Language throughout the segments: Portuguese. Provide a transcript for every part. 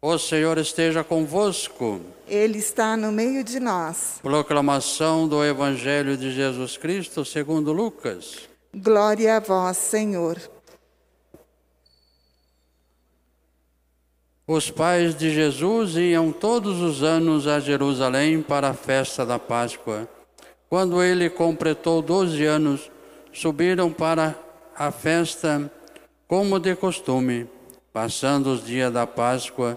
O Senhor esteja convosco. Ele está no meio de nós. Proclamação do Evangelho de Jesus Cristo segundo Lucas. Glória a vós, Senhor. Os pais de Jesus iam todos os anos a Jerusalém para a festa da Páscoa. Quando ele completou doze anos, subiram para a festa como de costume. Passando os dias da Páscoa,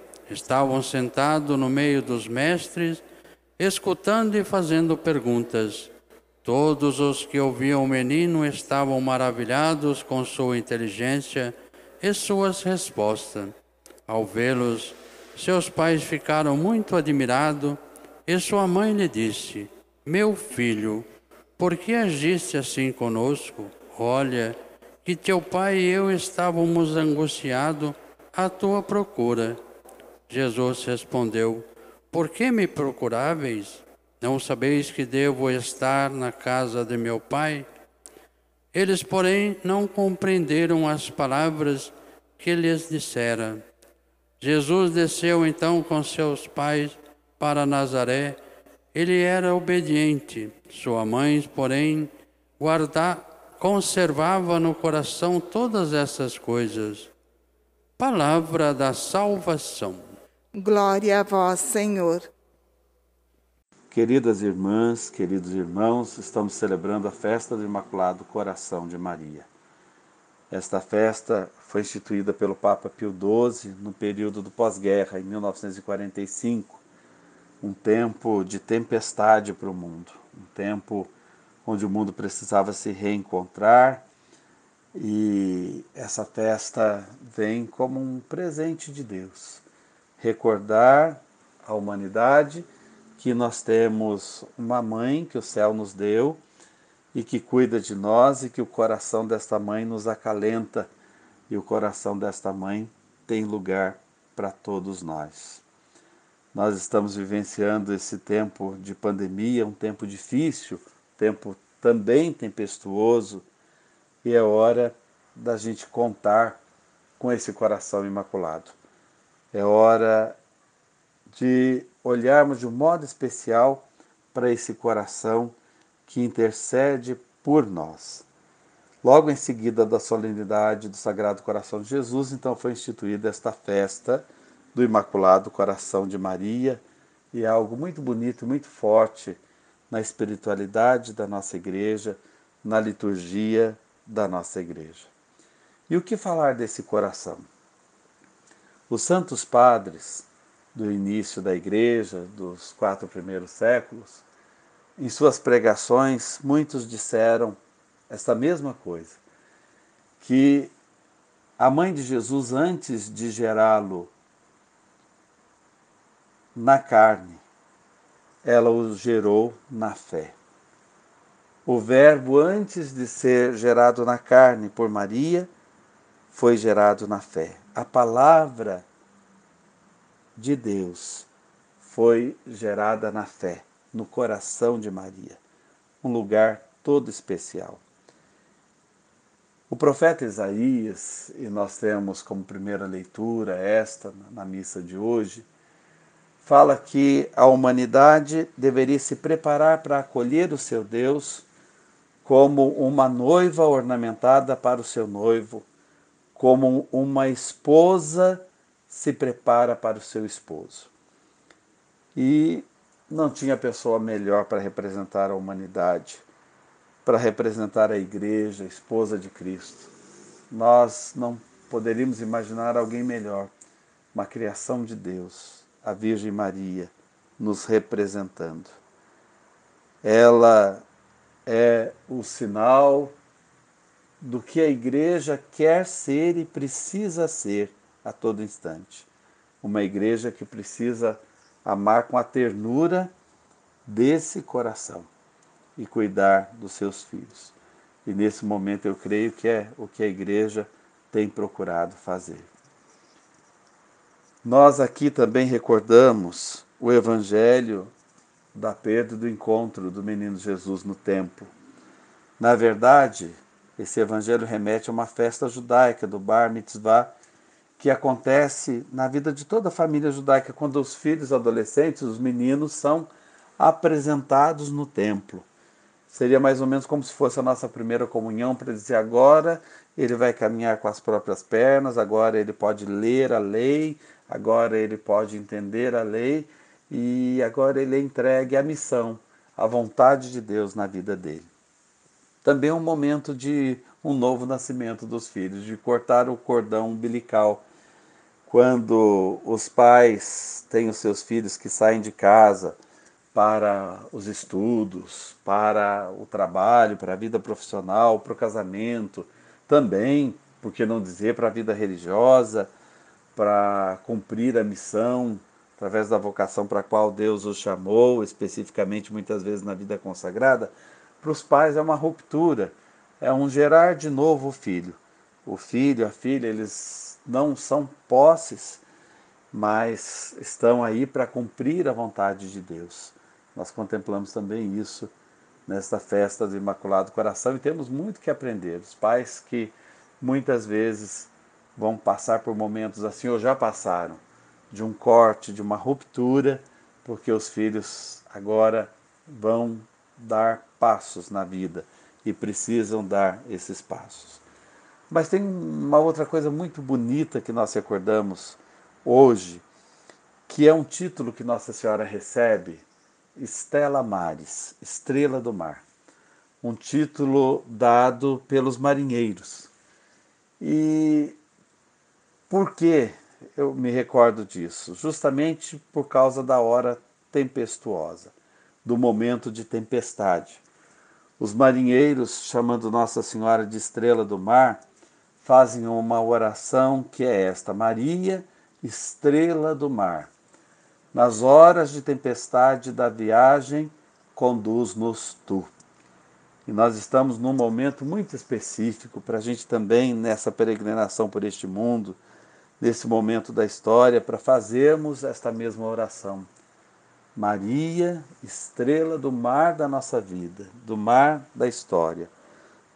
Estavam sentados no meio dos mestres, escutando e fazendo perguntas. Todos os que ouviam o menino estavam maravilhados com sua inteligência e suas respostas. Ao vê-los, seus pais ficaram muito admirados e sua mãe lhe disse: Meu filho, por que agiste assim conosco? Olha, que teu pai e eu estávamos angustiados à tua procura. Jesus respondeu: Por que me procuráveis? Não sabeis que devo estar na casa de meu pai? Eles, porém, não compreenderam as palavras que lhes dissera. Jesus desceu então com seus pais para Nazaré. Ele era obediente. Sua mãe, porém, guarda, conservava no coração todas essas coisas. Palavra da salvação. Glória a vós, Senhor. Queridas irmãs, queridos irmãos, estamos celebrando a festa do Imaculado Coração de Maria. Esta festa foi instituída pelo Papa Pio XII no período do pós-guerra, em 1945, um tempo de tempestade para o mundo, um tempo onde o mundo precisava se reencontrar e essa festa vem como um presente de Deus recordar à humanidade que nós temos uma mãe que o céu nos deu e que cuida de nós e que o coração desta mãe nos acalenta e o coração desta mãe tem lugar para todos nós. Nós estamos vivenciando esse tempo de pandemia, um tempo difícil, tempo também tempestuoso, e é hora da gente contar com esse coração imaculado. É hora de olharmos de um modo especial para esse coração que intercede por nós. Logo em seguida da solenidade do Sagrado Coração de Jesus, então foi instituída esta festa do Imaculado Coração de Maria, e é algo muito bonito, muito forte na espiritualidade da nossa igreja, na liturgia da nossa igreja. E o que falar desse coração? Os santos padres do início da igreja, dos quatro primeiros séculos, em suas pregações, muitos disseram esta mesma coisa, que a mãe de Jesus, antes de gerá-lo na carne, ela o gerou na fé. O Verbo, antes de ser gerado na carne por Maria, foi gerado na fé a palavra de Deus foi gerada na fé, no coração de Maria, um lugar todo especial. O profeta Isaías, e nós temos como primeira leitura esta na missa de hoje, fala que a humanidade deveria se preparar para acolher o seu Deus como uma noiva ornamentada para o seu noivo, como uma esposa se prepara para o seu esposo. E não tinha pessoa melhor para representar a humanidade, para representar a igreja, a esposa de Cristo. Nós não poderíamos imaginar alguém melhor, uma criação de Deus, a Virgem Maria, nos representando. Ela é o sinal do que a igreja quer ser e precisa ser a todo instante. uma igreja que precisa amar com a ternura desse coração e cuidar dos seus filhos. E nesse momento eu creio que é o que a igreja tem procurado fazer. Nós aqui também recordamos o evangelho da perda do encontro do menino Jesus no templo. Na verdade, esse evangelho remete a uma festa judaica do Bar Mitzvah, que acontece na vida de toda a família judaica, quando os filhos adolescentes, os meninos, são apresentados no templo. Seria mais ou menos como se fosse a nossa primeira comunhão, para dizer agora ele vai caminhar com as próprias pernas, agora ele pode ler a lei, agora ele pode entender a lei e agora ele é entregue à missão, à vontade de Deus na vida dele. Também é um momento de um novo nascimento dos filhos, de cortar o cordão umbilical. Quando os pais têm os seus filhos que saem de casa para os estudos, para o trabalho, para a vida profissional, para o casamento, também, por que não dizer, para a vida religiosa, para cumprir a missão através da vocação para a qual Deus os chamou, especificamente muitas vezes na vida consagrada, para os pais é uma ruptura, é um gerar de novo o filho. O filho, a filha, eles não são posses, mas estão aí para cumprir a vontade de Deus. Nós contemplamos também isso nesta festa do Imaculado Coração e temos muito que aprender. Os pais que muitas vezes vão passar por momentos assim, ou já passaram, de um corte, de uma ruptura, porque os filhos agora vão dar passos na vida e precisam dar esses passos. Mas tem uma outra coisa muito bonita que nós recordamos hoje, que é um título que Nossa Senhora recebe, Estela Mares, Estrela do Mar. Um título dado pelos marinheiros. E por que eu me recordo disso? Justamente por causa da hora tempestuosa do momento de tempestade. Os marinheiros, chamando Nossa Senhora de Estrela do Mar, fazem uma oração que é esta: Maria, Estrela do Mar. Nas horas de tempestade da viagem, conduz-nos tu. E nós estamos num momento muito específico para a gente também, nessa peregrinação por este mundo, nesse momento da história, para fazermos esta mesma oração. Maria, estrela do mar da nossa vida, do mar da história,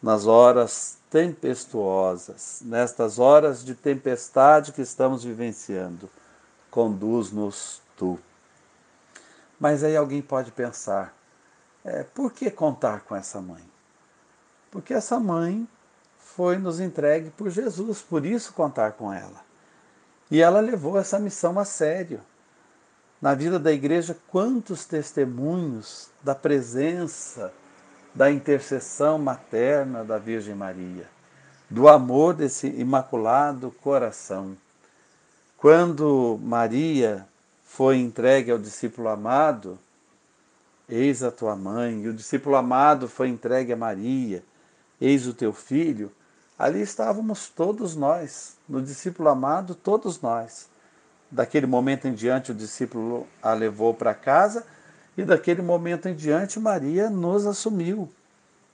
nas horas tempestuosas, nestas horas de tempestade que estamos vivenciando, conduz-nos tu. Mas aí alguém pode pensar, é, por que contar com essa mãe? Porque essa mãe foi nos entregue por Jesus, por isso contar com ela. E ela levou essa missão a sério na vida da igreja quantos testemunhos da presença, da intercessão materna da Virgem Maria, do amor desse imaculado coração. Quando Maria foi entregue ao discípulo amado, eis a tua mãe, e o discípulo amado foi entregue a Maria, eis o teu filho, ali estávamos todos nós, no discípulo amado, todos nós Daquele momento em diante, o discípulo a levou para casa e daquele momento em diante, Maria nos assumiu.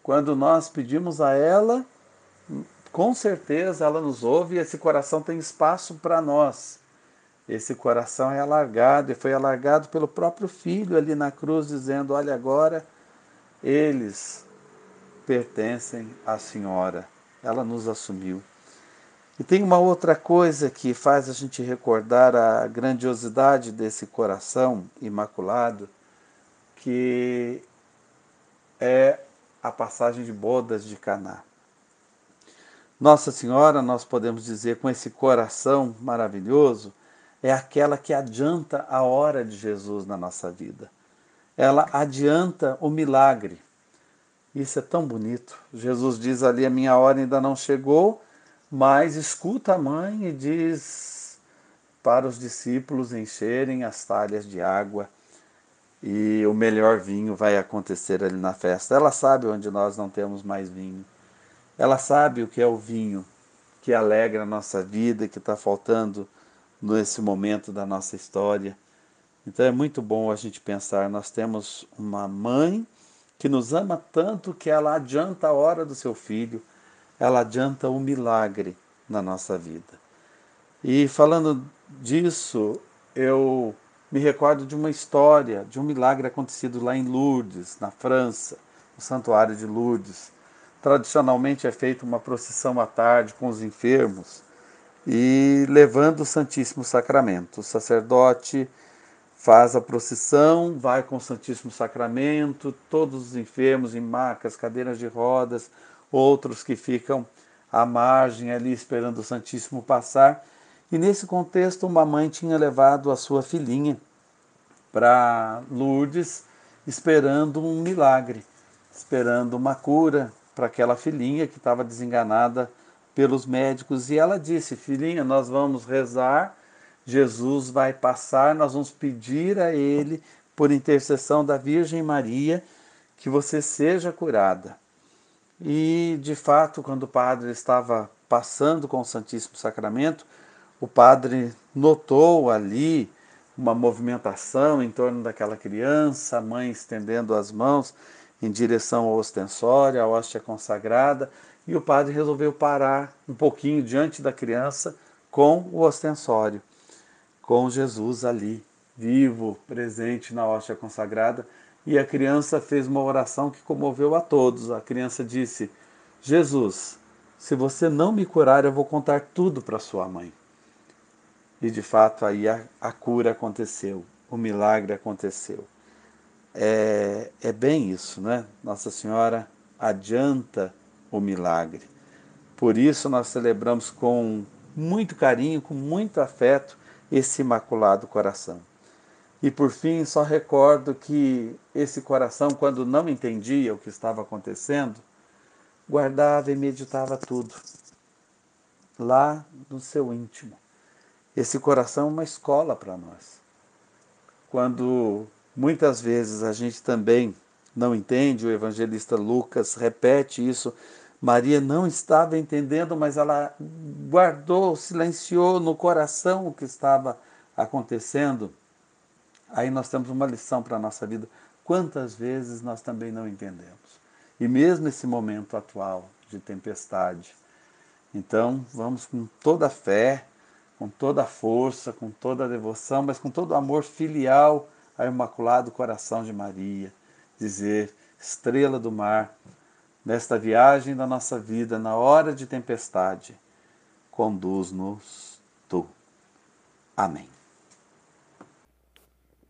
Quando nós pedimos a ela, com certeza ela nos ouve e esse coração tem espaço para nós. Esse coração é alargado e foi alargado pelo próprio Filho ali na cruz, dizendo: Olha, agora eles pertencem à Senhora. Ela nos assumiu. E tem uma outra coisa que faz a gente recordar a grandiosidade desse coração imaculado, que é a passagem de bodas de Caná. Nossa Senhora, nós podemos dizer, com esse coração maravilhoso, é aquela que adianta a hora de Jesus na nossa vida. Ela adianta o milagre. Isso é tão bonito. Jesus diz ali: a minha hora ainda não chegou, mas escuta a mãe e diz para os discípulos encherem as talhas de água e o melhor vinho vai acontecer ali na festa. Ela sabe onde nós não temos mais vinho. Ela sabe o que é o vinho que alegra a nossa vida, que está faltando nesse momento da nossa história. Então é muito bom a gente pensar, nós temos uma mãe que nos ama tanto que ela adianta a hora do seu filho, ela adianta o milagre na nossa vida. E falando disso, eu me recordo de uma história, de um milagre acontecido lá em Lourdes, na França, no Santuário de Lourdes. Tradicionalmente é feita uma procissão à tarde com os enfermos e levando o Santíssimo Sacramento. O sacerdote faz a procissão, vai com o Santíssimo Sacramento, todos os enfermos em macas, cadeiras de rodas, outros que ficam à margem ali esperando o Santíssimo passar. E nesse contexto, uma mãe tinha levado a sua filhinha para Lourdes, esperando um milagre, esperando uma cura para aquela filhinha que estava desenganada pelos médicos. E ela disse: Filhinha, nós vamos rezar, Jesus vai passar, nós vamos pedir a Ele, por intercessão da Virgem Maria, que você seja curada. E, de fato, quando o padre estava passando com o Santíssimo Sacramento, o padre notou ali uma movimentação em torno daquela criança, a mãe estendendo as mãos em direção ao ostensório, à hóstia consagrada, e o padre resolveu parar um pouquinho diante da criança com o ostensório, com Jesus ali, vivo, presente na hóstia consagrada, e a criança fez uma oração que comoveu a todos. A criança disse: Jesus, se você não me curar, eu vou contar tudo para sua mãe. E de fato aí a, a cura aconteceu, o milagre aconteceu. É, é bem isso, né? Nossa Senhora adianta o milagre. Por isso nós celebramos com muito carinho, com muito afeto, esse Imaculado Coração. E por fim, só recordo que esse coração, quando não entendia o que estava acontecendo, guardava e meditava tudo lá no seu íntimo. Esse coração é uma escola para nós. Quando muitas vezes a gente também não entende, o evangelista Lucas repete isso. Maria não estava entendendo, mas ela guardou, silenciou no coração o que estava acontecendo. Aí nós temos uma lição para a nossa vida. Quantas vezes nós também não entendemos? E mesmo esse momento atual de tempestade. Então, vamos com toda a fé, com toda a força, com toda a devoção, mas com todo o amor filial ao Imaculado Coração de Maria. Dizer, estrela do mar, nesta viagem da nossa vida, na hora de tempestade, conduz-nos tu. Amém.